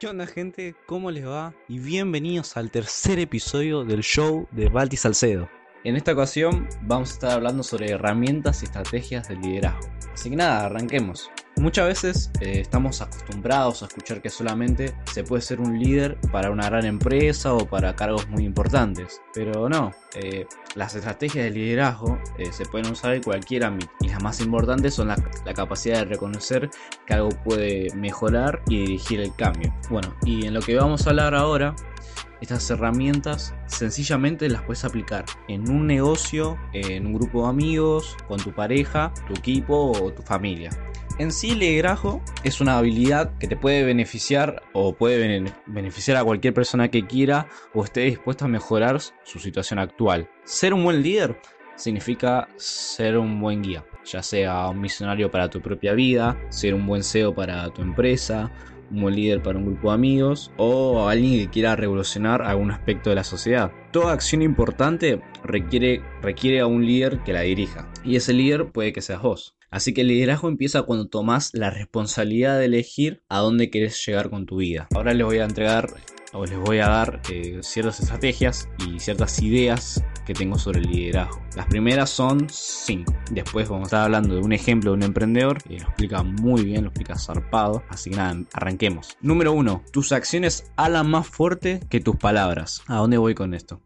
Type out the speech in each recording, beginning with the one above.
¿Qué onda gente? ¿Cómo les va? Y bienvenidos al tercer episodio del show de Balti Salcedo. En esta ocasión vamos a estar hablando sobre herramientas y estrategias de liderazgo. Así que nada, arranquemos. Muchas veces eh, estamos acostumbrados a escuchar que solamente se puede ser un líder para una gran empresa o para cargos muy importantes, pero no, eh, las estrategias de liderazgo eh, se pueden usar en cualquier ámbito y las más importantes son la, la, capacidad de reconocer que algo puede mejorar y dirigir el cambio. Bueno, y en lo que vamos a hablar ahora estas herramientas sencillamente las puedes aplicar en un negocio, en un grupo de amigos, con tu pareja, tu equipo o tu familia. En sí, liderazgo es una habilidad que te puede beneficiar o puede beneficiar a cualquier persona que quiera o esté dispuesta a mejorar su situación actual. Ser un buen líder significa ser un buen guía, ya sea un misionario para tu propia vida, ser un buen CEO para tu empresa, un buen líder para un grupo de amigos o alguien que quiera revolucionar algún aspecto de la sociedad. Toda acción importante requiere, requiere a un líder que la dirija y ese líder puede que seas vos. Así que el liderazgo empieza cuando tomas la responsabilidad de elegir a dónde querés llegar con tu vida. Ahora les voy a entregar o les voy a dar eh, ciertas estrategias y ciertas ideas que tengo sobre el liderazgo. Las primeras son 5. Después vamos a estar hablando de un ejemplo de un emprendedor que lo explica muy bien, lo explica zarpado. Así que nada, arranquemos. Número 1. Tus acciones hablan más fuerte que tus palabras. ¿A dónde voy con esto?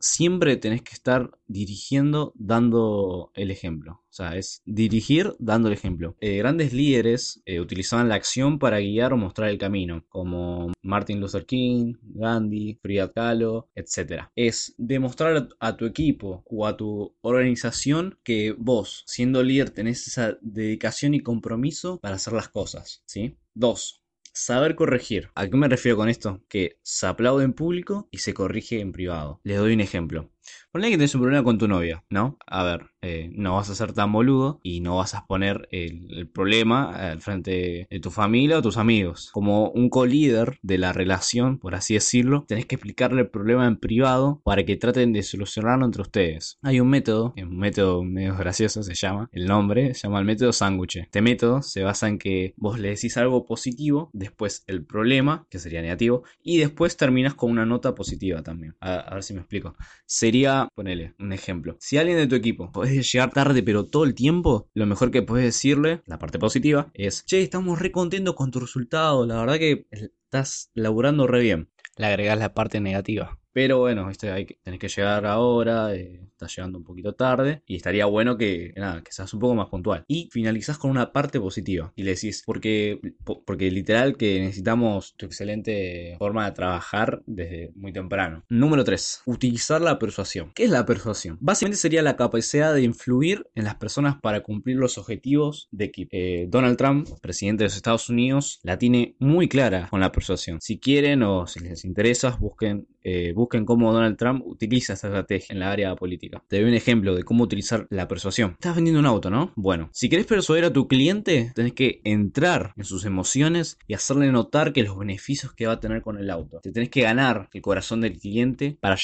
Siempre tenés que estar dirigiendo dando el ejemplo. O sea, es dirigir dando el ejemplo. Eh, grandes líderes eh, utilizaban la acción para guiar o mostrar el camino, como Martin Luther King, Gandhi, Frida Kahlo, etc. Es demostrar a tu equipo o a tu organización que vos, siendo líder, tenés esa dedicación y compromiso para hacer las cosas. ¿sí? Dos, Saber corregir. ¿A qué me refiero con esto? Que se aplaude en público y se corrige en privado. Les doy un ejemplo. Ponle que tenés un problema con tu novia, ¿no? A ver, eh, no vas a ser tan boludo y no vas a poner el, problema al frente de tu familia o tus amigos. Como un co-líder de la relación, por así decirlo, tenés que explicarle el problema en privado para que traten de solucionarlo entre ustedes. Hay un método, un método medio gracioso se llama, el nombre se llama el método sándwich. Este método se basa en que vos le decís algo positivo, después el problema, que sería negativo, y después terminas con una nota positiva también. A, ver si me explico. Sería ponele un ejemplo. Si alguien de tu equipo podés llegar tarde, pero todo el tiempo, lo mejor que puedes decirle, la parte positiva, es: Che, estamos re contentos con tu resultado. La verdad que estás laburando re bien. Le agregás la parte negativa. Pero bueno, tenés que llegar ahora, eh, estás llegando un poquito tarde y estaría bueno que seas un poco más puntual. Y finalizás con una parte positiva y le decís, porque, porque literal que necesitamos tu excelente forma de trabajar desde muy temprano. Número 3. Utilizar la persuasión. ¿Qué es la persuasión? Básicamente sería la capacidad de influir en las personas para cumplir los objetivos de equipo. Eh, Donald Trump, presidente de los Estados Unidos, la tiene muy clara con la persuasión. Si quieren o si les interesa, busquen eh, busquen cómo Donald Trump utiliza esta estrategia en la área política. Te doy un ejemplo de cómo utilizar la persuasión. Estás vendiendo un auto, ¿no? Bueno, si querés persuadir a tu cliente, tenés que entrar en sus emociones y hacerle notar que los beneficios que va a tener con el auto. Te tenés que ganar el corazón del cliente para,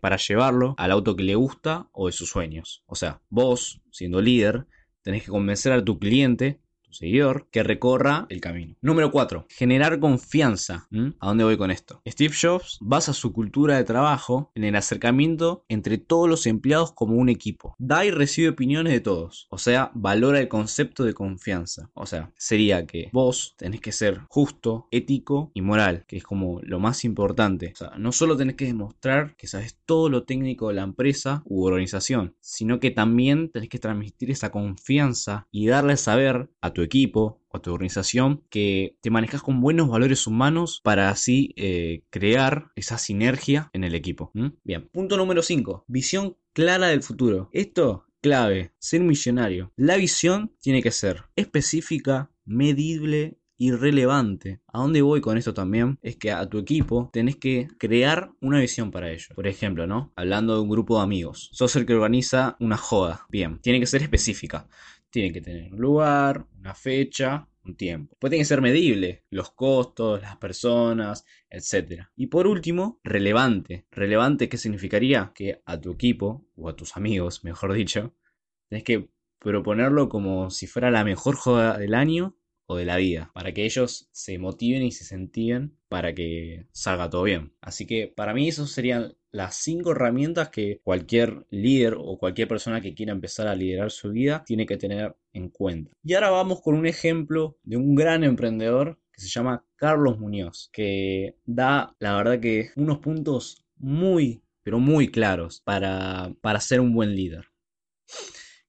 para llevarlo al auto que le gusta o de sus sueños. O sea, vos, siendo líder, tenés que convencer a tu cliente seguidor que recorra el camino. Número 4. Generar confianza. ¿A dónde voy con esto? Steve Jobs basa su cultura de trabajo en el acercamiento entre todos los empleados como un equipo. Da y recibe opiniones de todos. O sea, valora el concepto de confianza. O sea, sería que vos tenés que ser justo, ético y moral, que es como lo más importante. O sea, no solo tenés que demostrar que sabes todo lo técnico de la empresa u organización, sino que también tenés que transmitir esa confianza y darle saber a tu equipo o tu organización que te manejas con buenos valores humanos para así eh, crear esa sinergia en el equipo. Bien, punto número 5. Visión clara del futuro. Esto clave, ser millonario. La visión tiene que ser específica, medible y relevante. ¿A dónde voy con esto también? Es que a tu equipo tenés que crear una visión para ello. Por ejemplo, ¿no? Hablando de un grupo de amigos. Sos el que organiza una joda. Bien, tiene que ser específica. Tiene que tener un lugar, una fecha, un tiempo. Puede que ser medible, los costos, las personas, etc. Y por último, relevante. Relevante, ¿qué significaría? Que a tu equipo, o a tus amigos, mejor dicho, tenés que proponerlo como si fuera la mejor joda del año o de la vida, para que ellos se motiven y se sentiven para que salga todo bien. Así que para mí eso serían las cinco herramientas que cualquier líder o cualquier persona que quiera empezar a liderar su vida tiene que tener en cuenta. Y ahora vamos con un ejemplo de un gran emprendedor que se llama Carlos Muñoz, que da la verdad que unos puntos muy, pero muy claros para, para ser un buen líder.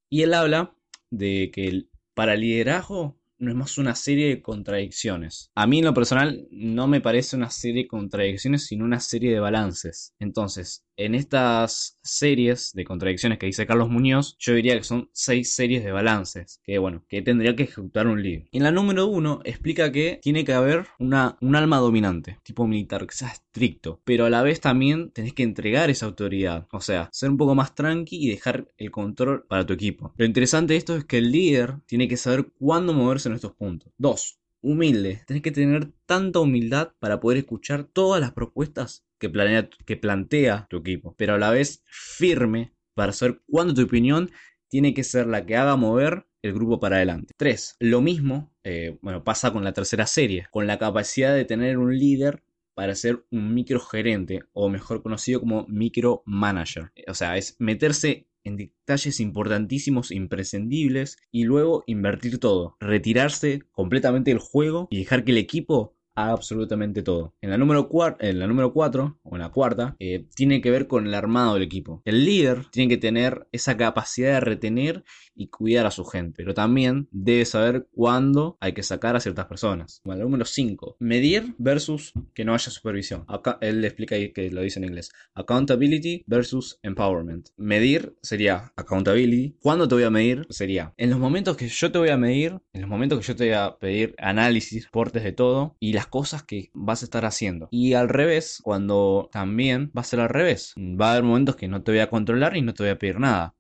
Y él habla de que para liderazgo no es más una serie de contradicciones. A mí en lo personal no me parece una serie de contradicciones, sino una serie de balances. Entonces, en estas series de contradicciones que dice Carlos Muñoz, yo diría que son seis series de balances, que bueno, que tendría que ejecutar un líder. En la número uno explica que tiene que haber una, un alma dominante, tipo militar, que sea estricto, pero a la vez también tenés que entregar esa autoridad, o sea, ser un poco más tranqui y dejar el control para tu equipo. Lo interesante de esto es que el líder tiene que saber cuándo moverse estos puntos. Dos, humilde. Tenés que tener tanta humildad para poder escuchar todas las propuestas que, planea, que plantea tu equipo, pero a la vez firme para saber cuándo tu opinión tiene que ser la que haga mover el grupo para adelante. 3. Lo mismo, eh, bueno, pasa con la tercera serie, con la capacidad de tener un líder para ser un microgerente o mejor conocido como micromanager. O sea, es meterse en detalles importantísimos, imprescindibles, y luego invertir todo, retirarse completamente del juego y dejar que el equipo absolutamente todo. En la número 4, en la número 4 o en la cuarta, eh, tiene que ver con el armado del equipo. El líder tiene que tener esa capacidad de retener y cuidar a su gente, pero también debe saber cuándo hay que sacar a ciertas personas. Bueno, número 5, medir versus que no haya supervisión. Acá él le explica ahí que lo dice en inglés. Accountability versus empowerment. Medir sería accountability. ¿Cuándo te voy a medir? Sería en los momentos que yo te voy a medir, en los momentos que yo te voy a pedir análisis, reportes de todo y las cosas que vas a estar haciendo. Y al revés, cuando también va a ser al revés. Va a haber momentos que no te voy a controlar y no te voy a pedir nada.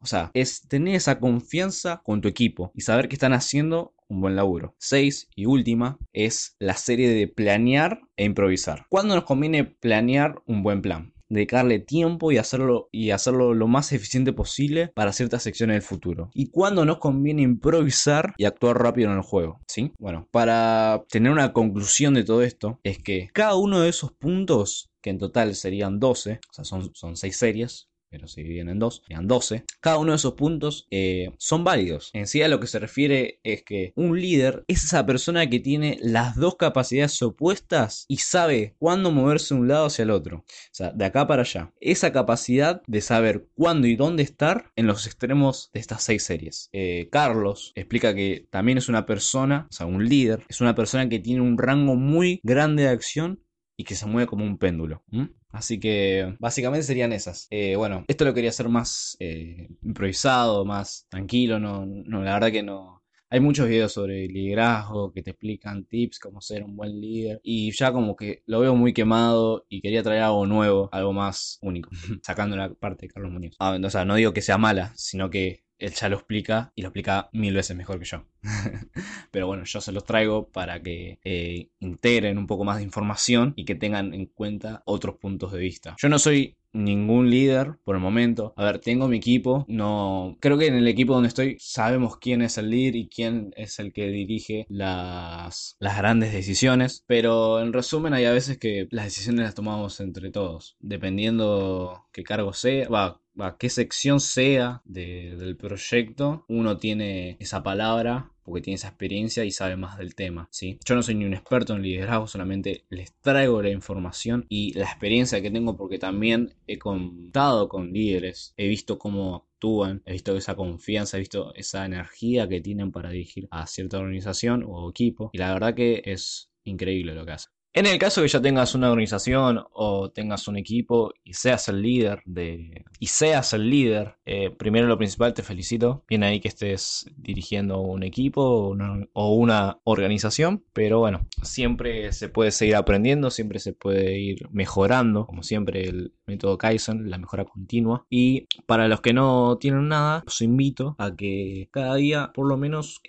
O sea, es tener esa confianza con tu equipo y saber que están haciendo un buen laburo. 6 y última es la serie de planear e improvisar. ¿Cuándo nos conviene planear un buen plan? dedicarle tiempo y hacerlo, y hacerlo lo más eficiente posible para ciertas secciones del futuro. Y cuando nos conviene improvisar y actuar rápido en el juego. ¿Sí? Bueno, para tener una conclusión de todo esto, es que cada uno de esos puntos, que en total serían 12, o sea, son, son 6 series, pero se dividen en dos, serían 12. Cada uno de esos puntos eh, son válidos. En sí a lo que se refiere es que un líder es esa persona que tiene las dos capacidades opuestas y sabe cuándo moverse de un lado hacia el otro. O sea, de acá para allá. Esa capacidad de saber cuándo y dónde estar en los extremos de estas seis series. Eh, Carlos explica que también es una persona, o sea, un líder, es una persona que tiene un rango muy grande de acción y que se mueve como un péndulo. Así que básicamente serían esas. Eh, bueno, esto lo quería hacer más eh, improvisado, más tranquilo. No, no, la verdad que no. Hay muchos videos sobre liderazgo que te explican tips, cómo ser un buen líder. Y ya como que lo veo muy quemado y quería traer algo nuevo, algo más único. Sacando la parte de Carlos Muñoz. Ah, o sea, no digo que sea mala, sino que él ya lo explica y lo explica mil veces mejor que yo. Pero bueno, yo se los traigo para que eh, integren un poco más de información y que tengan en cuenta otros puntos de vista. Yo no soy ningún líder por el momento. A ver, tengo mi equipo. No. Creo que en el equipo donde estoy sabemos quién es el líder y quién es el que dirige las, las grandes decisiones. Pero en resumen, hay a veces que las decisiones las tomamos entre todos. Dependiendo qué cargo sea. Va, va qué sección sea del proyecto. Uno tiene esa palabra porque tiene esa experiencia y sabe más del tema, ¿sí? Yo no soy ni un experto en liderazgo, solamente les traigo la información y la experiencia que tengo porque también he contado con líderes, he visto cómo actúan, he visto esa confianza, he visto esa energía que tienen para dirigir a cierta organización o equipo y la verdad que es increíble lo que hacen. En el caso que ya tengas una organización o tengas un equipo y seas el líder de y seas el líder, eh, primero lo principal te felicito. Bien ahí que estés dirigiendo un equipo o una, organización, pero bueno, siempre se puede seguir aprendiendo, siempre se puede ir mejorando, como siempre el método Kaizen, la mejora continua. Y para los que no tienen nada, os invito a que cada día por lo menos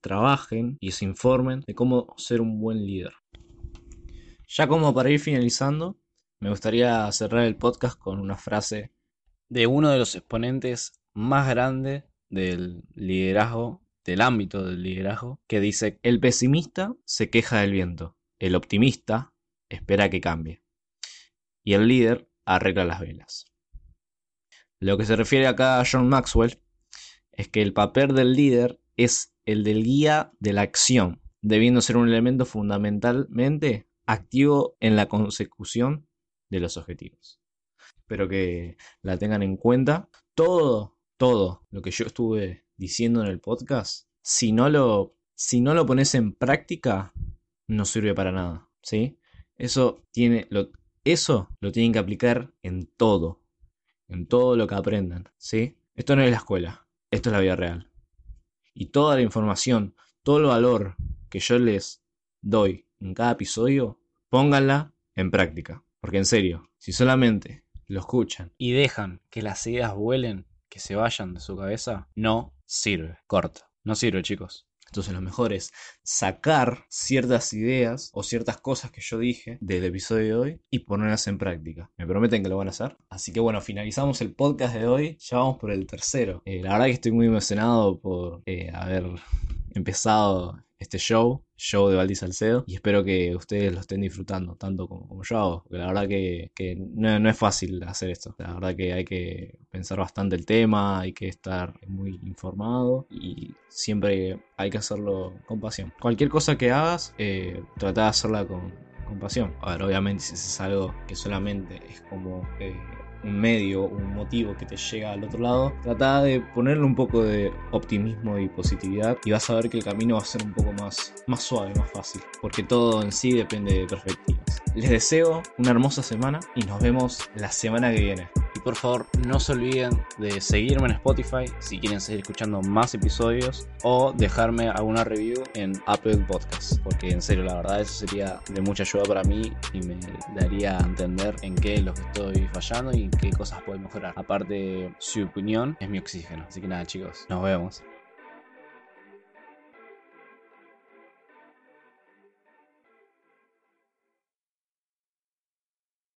trabajen y se informen de cómo ser un buen líder. Ya como para ir finalizando, me gustaría cerrar el podcast con una frase de uno de los exponentes más grandes del liderazgo del ámbito del liderazgo que dice, el pesimista se queja del viento, el optimista espera que cambie y el líder arregla las velas. Lo que se refiere acá a John Maxwell es que el papel del líder es el del guía de la acción, debiendo ser un elemento fundamentalmente activo en la consecución de los objetivos. Espero que la tengan en cuenta. Todo, todo lo que yo estuve diciendo en el podcast, si no lo, si no lo pones en práctica, no sirve para nada. ¿sí? Eso, tiene, lo, eso lo tienen que aplicar en todo. En todo lo que aprendan. ¿sí? Esto no es la escuela. Esto es la vida real. Y toda la información, todo el valor que yo les doy en cada episodio, pónganla en práctica. Porque en serio, si solamente lo escuchan y dejan que las ideas vuelen, que se vayan de su cabeza, no sirve. Corta. No sirve, chicos. Entonces lo mejor es sacar ciertas ideas o ciertas cosas que yo dije del episodio de hoy y ponerlas en práctica. Me prometen que lo van a hacer. Así que bueno, finalizamos el podcast de hoy. Ya vamos por el tercero. Eh, la verdad que estoy muy emocionado por eh, haber empezado este show, show de Valdi Salcedo, y espero que ustedes lo estén disfrutando tanto como, yo hago, porque la verdad que, no, es fácil hacer esto, la verdad que hay que pensar bastante el tema, hay que estar muy informado y siempre hay que hacerlo con pasión. Cualquier cosa que hagas, eh, trata de hacerla con, con pasión. A ver, obviamente si es algo que solamente es como... Eh, un medio, un motivo que te llega al otro lado, trata de ponerle un poco de optimismo y positividad y vas a ver que el camino va a ser un poco más, más suave, más fácil, porque todo en sí depende de perspectivas. Les deseo una hermosa semana y nos vemos la semana que viene. Por favor, no se olviden de seguirme en Spotify si quieren seguir escuchando más episodios o dejarme alguna review en Apple Podcasts, porque en serio, la verdad, eso sería de mucha ayuda para mí y me daría a entender en qué es lo que estoy fallando y qué cosas pueden mejorar. Aparte, su opinión es mi oxígeno. Así que nada, chicos, nos vemos.